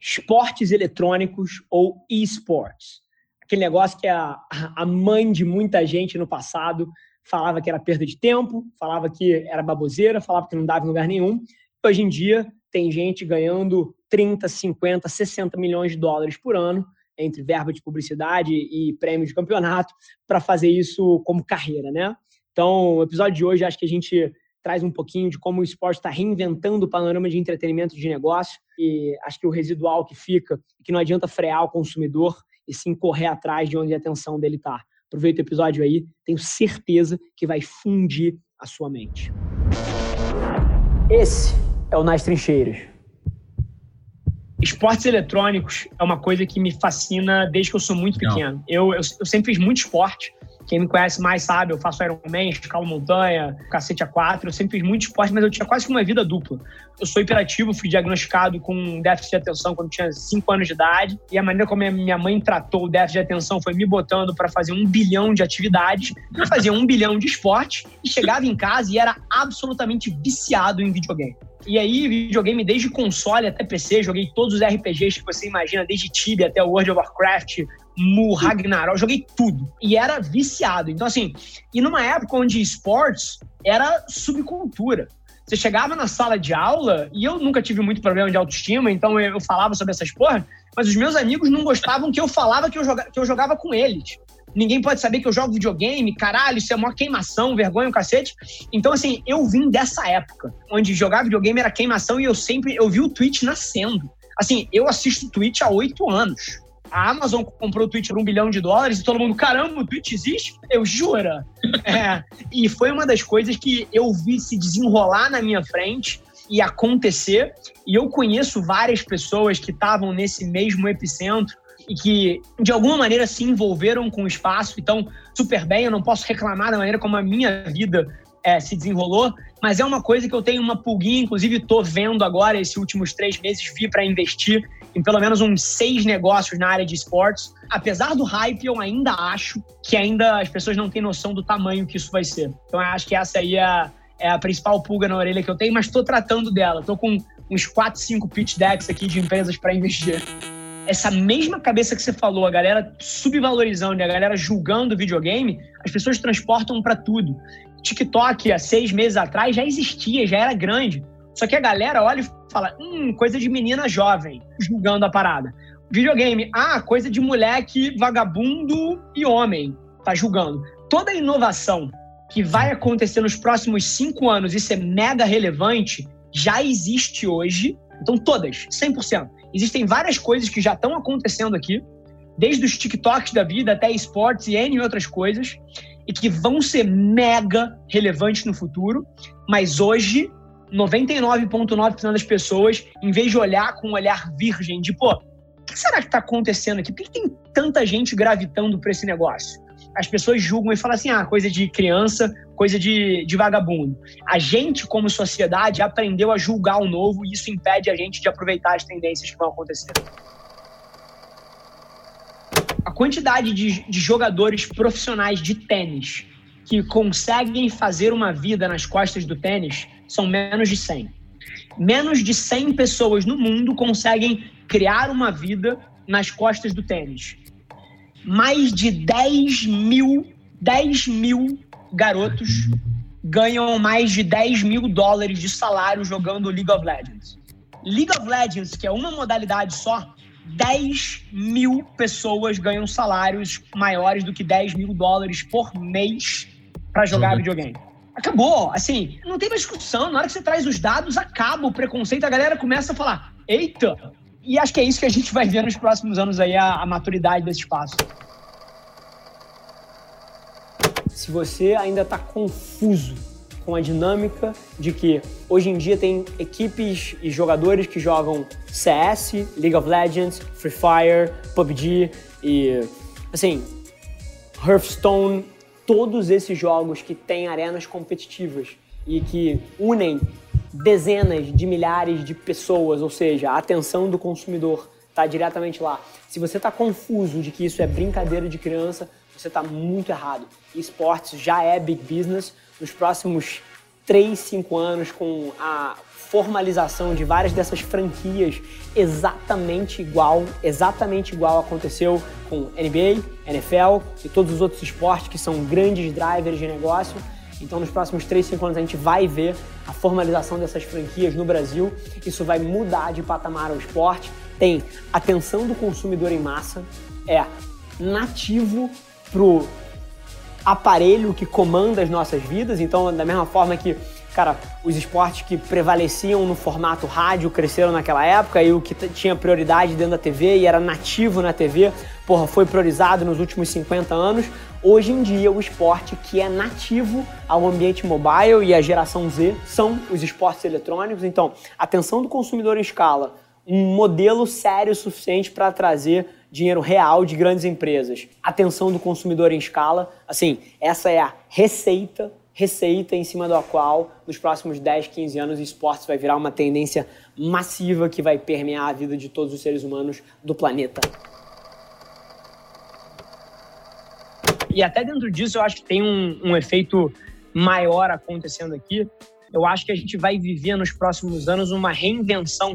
esportes eletrônicos ou esports. Aquele negócio que a, a mãe de muita gente no passado falava que era perda de tempo, falava que era baboseira, falava que não dava em lugar nenhum. Hoje em dia, tem gente ganhando 30, 50, 60 milhões de dólares por ano entre verba de publicidade e prêmio de campeonato para fazer isso como carreira, né? Então, o episódio de hoje acho que a gente traz um pouquinho de como o esporte está reinventando o panorama de entretenimento de negócio e acho que o residual que fica é que não adianta frear o consumidor e sim correr atrás de onde a atenção dele está. Aproveita o episódio aí, tenho certeza que vai fundir a sua mente. Esse é o Nas Trincheiras. Esportes eletrônicos é uma coisa que me fascina desde que eu sou muito pequeno. Eu, eu, eu sempre fiz muito esporte. Quem me conhece mais sabe, eu faço Ironman, escalo montanha, cacete A4. Eu sempre fiz muito esporte, mas eu tinha quase que uma vida dupla. Eu sou hiperativo, fui diagnosticado com déficit de atenção quando tinha 5 anos de idade. E a maneira como minha mãe tratou o déficit de atenção foi me botando para fazer um bilhão de atividades. Eu fazia um bilhão de esporte e chegava em casa e era absolutamente viciado em videogame. E aí, videogame desde console até PC, joguei todos os RPGs que você imagina, desde Tibia até World of Warcraft, Mu, Ragnarok, joguei tudo. E era viciado. Então, assim, e numa época onde esportes era subcultura. Você chegava na sala de aula, e eu nunca tive muito problema de autoestima, então eu falava sobre essas porra, mas os meus amigos não gostavam que eu falava que eu, joga, que eu jogava com eles. Ninguém pode saber que eu jogo videogame, caralho, isso é uma queimação, vergonha, cacete. Então, assim, eu vim dessa época, onde jogar videogame era queimação e eu sempre, eu vi o Twitch nascendo. Assim, eu assisto Twitch há oito anos a Amazon comprou o Twitch por um bilhão de dólares e todo mundo, caramba, o Twitch existe? Eu jura? é, e foi uma das coisas que eu vi se desenrolar na minha frente e acontecer. E eu conheço várias pessoas que estavam nesse mesmo epicentro e que, de alguma maneira, se envolveram com o espaço. Então, super bem, eu não posso reclamar da maneira como a minha vida é, se desenrolou, mas é uma coisa que eu tenho uma pulguinha, inclusive estou vendo agora, esses últimos três meses, vi para investir em pelo menos uns seis negócios na área de esportes. Apesar do hype, eu ainda acho que ainda as pessoas não têm noção do tamanho que isso vai ser. Então, eu acho que essa aí é, é a principal pulga na orelha que eu tenho, mas estou tratando dela. Estou com uns 4, 5 pitch decks aqui de empresas para investir. Essa mesma cabeça que você falou, a galera subvalorizando a galera julgando o videogame, as pessoas transportam para tudo. TikTok, há seis meses atrás, já existia, já era grande. Só que a galera olha e fala, hum, coisa de menina jovem, julgando a parada. Videogame, ah, coisa de moleque, vagabundo e homem, tá julgando. Toda inovação que vai acontecer nos próximos cinco anos e ser mega relevante já existe hoje. Então, todas, 100%. Existem várias coisas que já estão acontecendo aqui, desde os TikToks da vida até esportes e N outras coisas, e que vão ser mega relevantes no futuro, mas hoje 99,9% das pessoas, em vez de olhar com um olhar virgem, de pô, o que será que está acontecendo aqui? Por que tem tanta gente gravitando para esse negócio? As pessoas julgam e falam assim: ah, coisa de criança, coisa de, de vagabundo. A gente, como sociedade, aprendeu a julgar o novo e isso impede a gente de aproveitar as tendências que vão acontecer a quantidade de, de jogadores profissionais de tênis que conseguem fazer uma vida nas costas do tênis são menos de 100. Menos de 100 pessoas no mundo conseguem criar uma vida nas costas do tênis. Mais de 10 mil, 10 mil garotos ganham mais de 10 mil dólares de salário jogando League of Legends. League of Legends, que é uma modalidade só, 10 mil pessoas ganham salários maiores do que 10 mil dólares por mês para jogar videogame. Acabou. Assim, não tem mais discussão. Na hora que você traz os dados, acaba o preconceito. A galera começa a falar: eita! E acho que é isso que a gente vai ver nos próximos anos aí, a, a maturidade desse espaço. Se você ainda está confuso com a dinâmica de que hoje em dia tem equipes e jogadores que jogam CS, League of Legends, Free Fire, PUBG e assim, Hearthstone, todos esses jogos que têm arenas competitivas e que unem dezenas de milhares de pessoas, ou seja, a atenção do consumidor está diretamente lá. Se você está confuso de que isso é brincadeira de criança, você está muito errado. Esportes já é big business. Nos próximos 3, 5 anos com a formalização de várias dessas franquias exatamente igual, exatamente igual aconteceu com NBA, NFL e todos os outros esportes que são grandes drivers de negócio. Então, nos próximos 3, 5 anos, a gente vai ver a formalização dessas franquias no Brasil. Isso vai mudar de patamar o esporte. Tem atenção do consumidor em massa, é nativo pro aparelho que comanda as nossas vidas. Então, da mesma forma que cara, os esportes que prevaleciam no formato rádio cresceram naquela época e o que tinha prioridade dentro da TV e era nativo na TV, porra, foi priorizado nos últimos 50 anos. Hoje em dia, o esporte que é nativo ao ambiente mobile e à geração Z são os esportes eletrônicos. Então, atenção do consumidor em escala, um modelo sério suficiente para trazer dinheiro real de grandes empresas. Atenção do consumidor em escala, assim, essa é a receita receita em cima da qual, nos próximos 10, 15 anos, o esportes vai virar uma tendência massiva que vai permear a vida de todos os seres humanos do planeta. E até dentro disso, eu acho que tem um, um efeito maior acontecendo aqui. Eu acho que a gente vai viver nos próximos anos uma reinvenção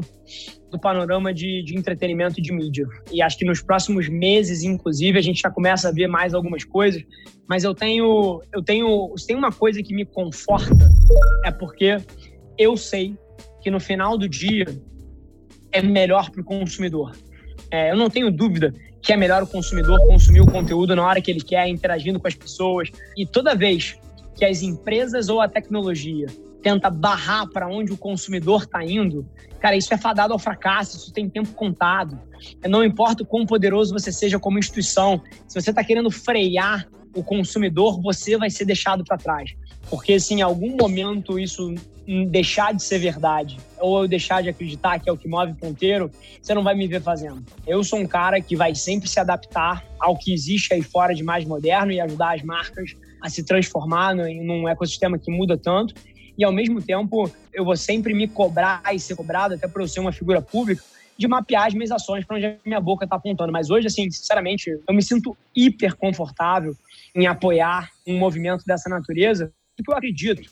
do panorama de, de entretenimento e de mídia. E acho que nos próximos meses, inclusive, a gente já começa a ver mais algumas coisas. Mas eu tenho, eu tenho, se tem uma coisa que me conforta é porque eu sei que no final do dia é melhor para o consumidor. É, eu não tenho dúvida que é melhor o consumidor consumir o conteúdo na hora que ele quer, interagindo com as pessoas. E toda vez que as empresas ou a tecnologia tenta barrar para onde o consumidor está indo, cara, isso é fadado ao fracasso, isso tem tempo contado. Não importa o quão poderoso você seja como instituição, se você está querendo frear o consumidor, você vai ser deixado para trás. Porque se em algum momento isso deixar de ser verdade, ou eu deixar de acreditar que é o que move ponteiro, você não vai me ver fazendo. Eu sou um cara que vai sempre se adaptar ao que existe aí fora de mais moderno e ajudar as marcas a se transformar num ecossistema que muda tanto e ao mesmo tempo eu vou sempre me cobrar e ser cobrado, até por eu ser uma figura pública, de mapear as minhas ações para onde a minha boca está apontando. Mas hoje, assim, sinceramente, eu me sinto hiper confortável em apoiar um movimento dessa natureza, porque eu acredito.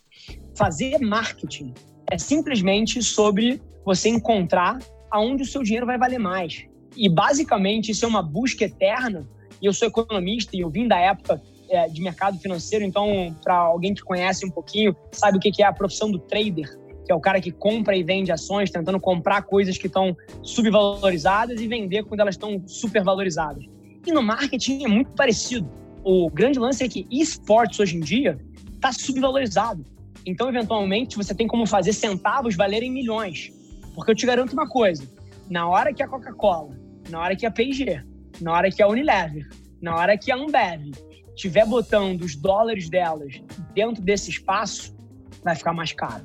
Fazer marketing é simplesmente sobre você encontrar aonde o seu dinheiro vai valer mais. E basicamente isso é uma busca eterna. E eu sou economista e eu vim da época é, de mercado financeiro, então, para alguém que conhece um pouquinho, sabe o que é a profissão do trader, que é o cara que compra e vende ações, tentando comprar coisas que estão subvalorizadas e vender quando elas estão supervalorizadas. E no marketing é muito parecido. O grande lance é que esportes hoje em dia está subvalorizado. Então, eventualmente, você tem como fazer centavos valerem milhões. Porque eu te garanto uma coisa: na hora que a Coca-Cola, na hora que a P&G, na hora que a Unilever, na hora que a Ambev estiver botando os dólares delas dentro desse espaço, vai ficar mais caro.